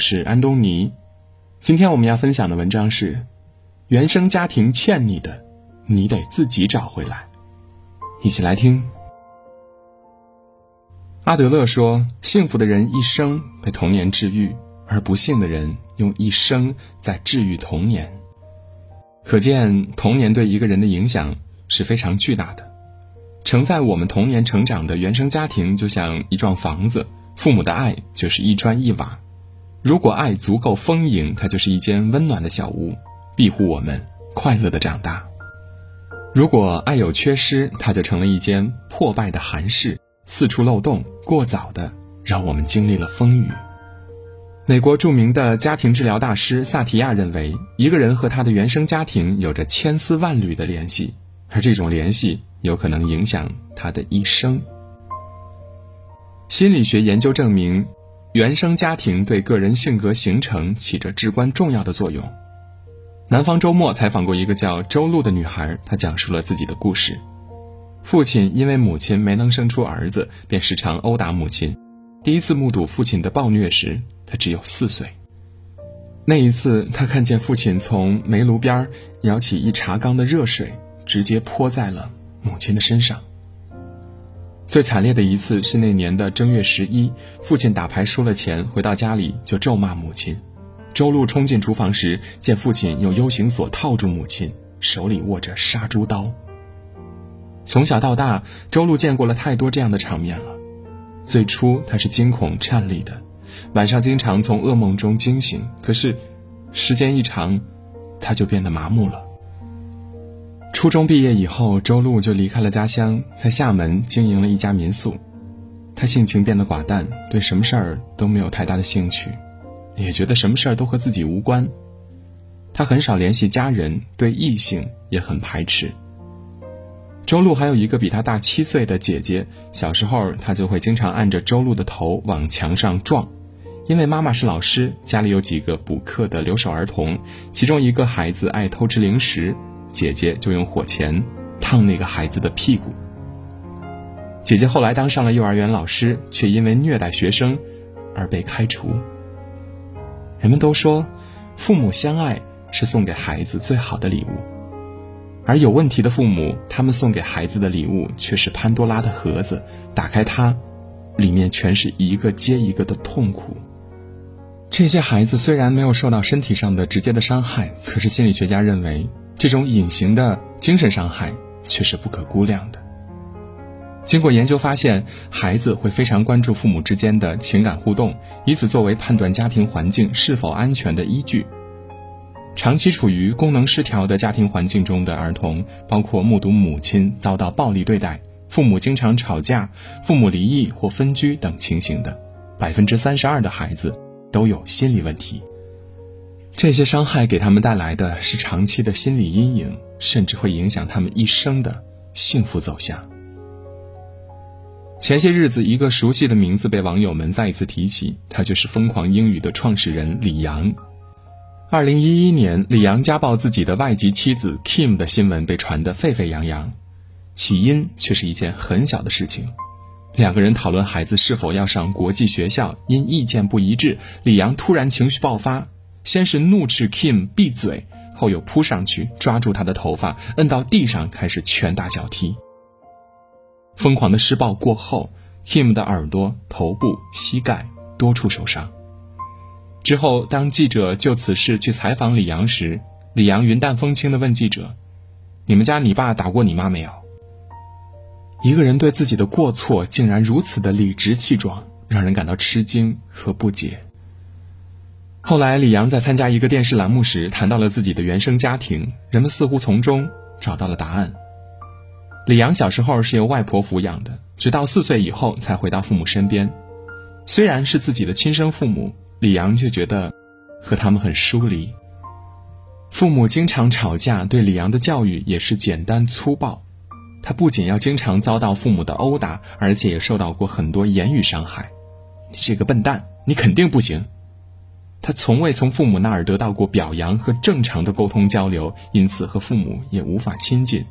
是安东尼。今天我们要分享的文章是：原生家庭欠你的，你得自己找回来。一起来听。阿德勒说：“幸福的人一生被童年治愈，而不幸的人用一生在治愈童年。”可见，童年对一个人的影响是非常巨大的。承载我们童年成长的原生家庭，就像一幢房子，父母的爱就是一砖一瓦。如果爱足够丰盈，它就是一间温暖的小屋，庇护我们快乐的长大；如果爱有缺失，它就成了一间破败的寒室，四处漏洞，过早的让我们经历了风雨。美国著名的家庭治疗大师萨提亚认为，一个人和他的原生家庭有着千丝万缕的联系，而这种联系有可能影响他的一生。心理学研究证明。原生家庭对个人性格形成起着至关重要的作用。南方周末采访过一个叫周露的女孩，她讲述了自己的故事。父亲因为母亲没能生出儿子，便时常殴打母亲。第一次目睹父亲的暴虐时，她只有四岁。那一次，她看见父亲从煤炉边舀起一茶缸的热水，直接泼在了母亲的身上。最惨烈的一次是那年的正月十一，父亲打牌输了钱，回到家里就咒骂母亲。周路冲进厨房时，见父亲用 U 型锁套住母亲，手里握着杀猪刀。从小到大，周路见过了太多这样的场面了。最初，他是惊恐颤栗的，晚上经常从噩梦中惊醒。可是，时间一长，他就变得麻木了。初中毕业以后，周露就离开了家乡，在厦门经营了一家民宿。他性情变得寡淡，对什么事儿都没有太大的兴趣，也觉得什么事儿都和自己无关。他很少联系家人，对异性也很排斥。周露还有一个比他大七岁的姐姐，小时候他就会经常按着周露的头往墙上撞，因为妈妈是老师，家里有几个补课的留守儿童，其中一个孩子爱偷吃零食。姐姐就用火钳烫那个孩子的屁股。姐姐后来当上了幼儿园老师，却因为虐待学生而被开除。人们都说，父母相爱是送给孩子最好的礼物，而有问题的父母，他们送给孩子的礼物却是潘多拉的盒子，打开它，里面全是一个接一个的痛苦。这些孩子虽然没有受到身体上的直接的伤害，可是心理学家认为。这种隐形的精神伤害却是不可估量的。经过研究发现，孩子会非常关注父母之间的情感互动，以此作为判断家庭环境是否安全的依据。长期处于功能失调的家庭环境中的儿童，包括目睹母亲遭到暴力对待、父母经常吵架、父母离异或分居等情形的，百分之三十二的孩子都有心理问题。这些伤害给他们带来的是长期的心理阴影，甚至会影响他们一生的幸福走向。前些日子，一个熟悉的名字被网友们再一次提起，他就是疯狂英语的创始人李阳。二零一一年，李阳家暴自己的外籍妻子 Kim 的新闻被传得沸沸扬扬，起因却是一件很小的事情：两个人讨论孩子是否要上国际学校，因意见不一致，李阳突然情绪爆发。先是怒斥 Kim 闭嘴，后又扑上去抓住他的头发，摁到地上，开始拳打脚踢。疯狂的施暴过后，Kim 的耳朵、头部、膝盖多处受伤。之后，当记者就此事去采访李阳时，李阳云淡风轻地问记者：“你们家你爸打过你妈没有？”一个人对自己的过错竟然如此的理直气壮，让人感到吃惊和不解。后来，李阳在参加一个电视栏目时谈到了自己的原生家庭，人们似乎从中找到了答案。李阳小时候是由外婆抚养的，直到四岁以后才回到父母身边。虽然是自己的亲生父母，李阳却觉得和他们很疏离。父母经常吵架，对李阳的教育也是简单粗暴。他不仅要经常遭到父母的殴打，而且也受到过很多言语伤害。你这个笨蛋，你肯定不行。他从未从父母那儿得到过表扬和正常的沟通交流，因此和父母也无法亲近，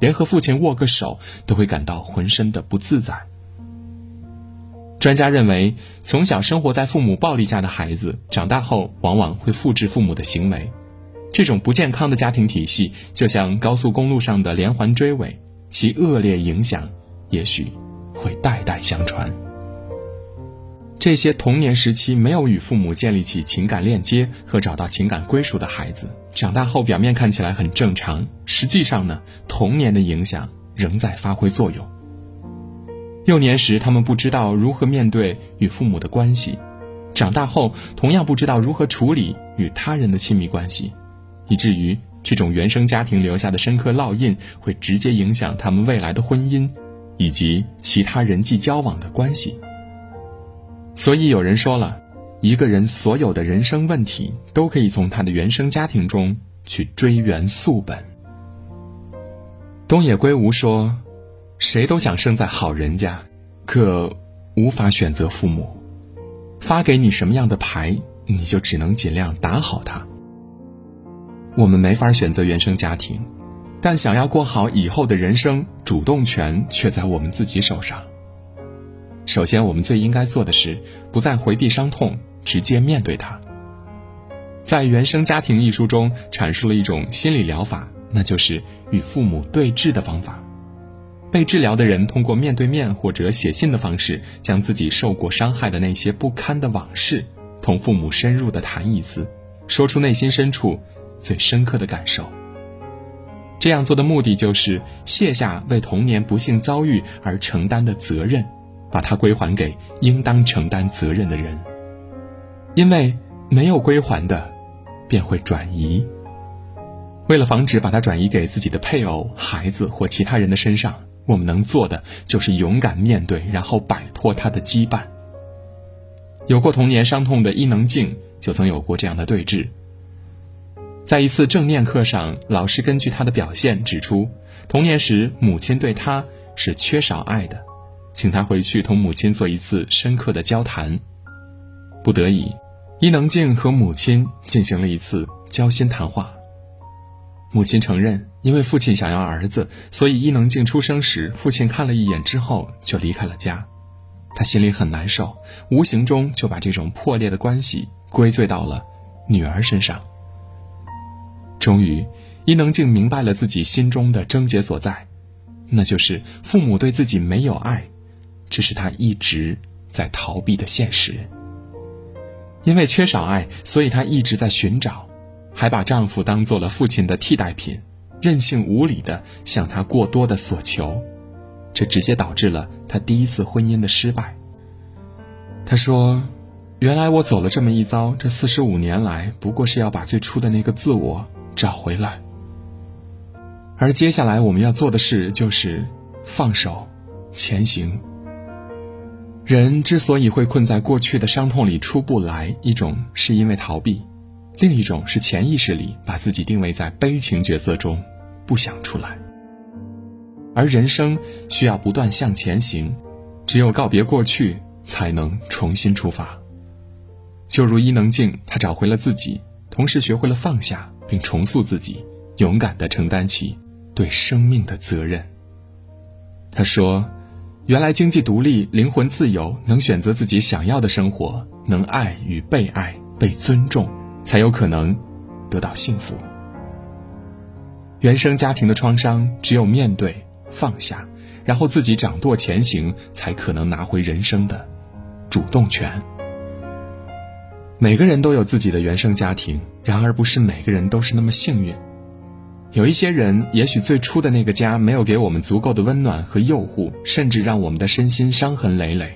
连和父亲握个手都会感到浑身的不自在。专家认为，从小生活在父母暴力下的孩子，长大后往往会复制父母的行为。这种不健康的家庭体系，就像高速公路上的连环追尾，其恶劣影响也许会代代相传。这些童年时期没有与父母建立起情感链接和找到情感归属的孩子，长大后表面看起来很正常，实际上呢，童年的影响仍在发挥作用。幼年时，他们不知道如何面对与父母的关系；长大后，同样不知道如何处理与他人的亲密关系，以至于这种原生家庭留下的深刻烙印会直接影响他们未来的婚姻以及其他人际交往的关系。所以，有人说了，一个人所有的人生问题都可以从他的原生家庭中去追源溯本。东野圭吾说。谁都想生在好人家，可无法选择父母。发给你什么样的牌，你就只能尽量打好它。我们没法选择原生家庭，但想要过好以后的人生，主动权却在我们自己手上。首先，我们最应该做的是，不再回避伤痛，直接面对它。在《原生家庭》一书中，阐述了一种心理疗法，那就是与父母对峙的方法。被治疗的人通过面对面或者写信的方式，将自己受过伤害的那些不堪的往事，同父母深入的谈一次，说出内心深处最深刻的感受。这样做的目的就是卸下为童年不幸遭遇而承担的责任，把它归还给应当承担责任的人。因为没有归还的，便会转移。为了防止把它转移给自己的配偶、孩子或其他人的身上。我们能做的就是勇敢面对，然后摆脱他的羁绊。有过童年伤痛的伊能静就曾有过这样的对峙。在一次正念课上，老师根据他的表现指出，童年时母亲对他是缺少爱的，请他回去同母亲做一次深刻的交谈。不得已，伊能静和母亲进行了一次交心谈话。母亲承认，因为父亲想要儿子，所以伊能静出生时，父亲看了一眼之后就离开了家。他心里很难受，无形中就把这种破裂的关系归罪到了女儿身上。终于，伊能静明白了自己心中的症结所在，那就是父母对自己没有爱，这是他一直在逃避的现实。因为缺少爱，所以她一直在寻找。还把丈夫当做了父亲的替代品，任性无理的向他过多的索求，这直接导致了她第一次婚姻的失败。他说：“原来我走了这么一遭，这四十五年来不过是要把最初的那个自我找回来。而接下来我们要做的事就是放手，前行。人之所以会困在过去的伤痛里出不来，一种是因为逃避。”另一种是潜意识里把自己定位在悲情角色中，不想出来。而人生需要不断向前行，只有告别过去，才能重新出发。就如伊能静，她找回了自己，同时学会了放下，并重塑自己，勇敢地承担起对生命的责任。她说：“原来经济独立、灵魂自由，能选择自己想要的生活，能爱与被爱、被尊重。”才有可能得到幸福。原生家庭的创伤，只有面对、放下，然后自己掌舵前行，才可能拿回人生的主动权。每个人都有自己的原生家庭，然而不是每个人都是那么幸运。有一些人，也许最初的那个家没有给我们足够的温暖和诱护，甚至让我们的身心伤痕累累，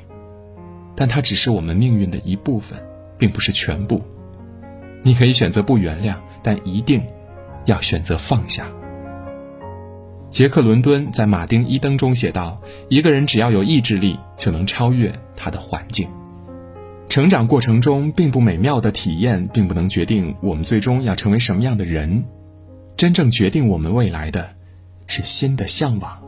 但它只是我们命运的一部分，并不是全部。你可以选择不原谅，但一定要选择放下。杰克·伦敦在《马丁·伊登》中写道：“一个人只要有意志力，就能超越他的环境。成长过程中并不美妙的体验，并不能决定我们最终要成为什么样的人。真正决定我们未来的，是心的向往。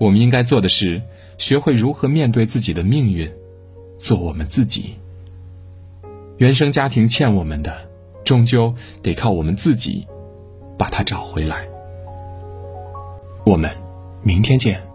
我们应该做的是，学会如何面对自己的命运，做我们自己。”原生家庭欠我们的，终究得靠我们自己把它找回来。我们明天见。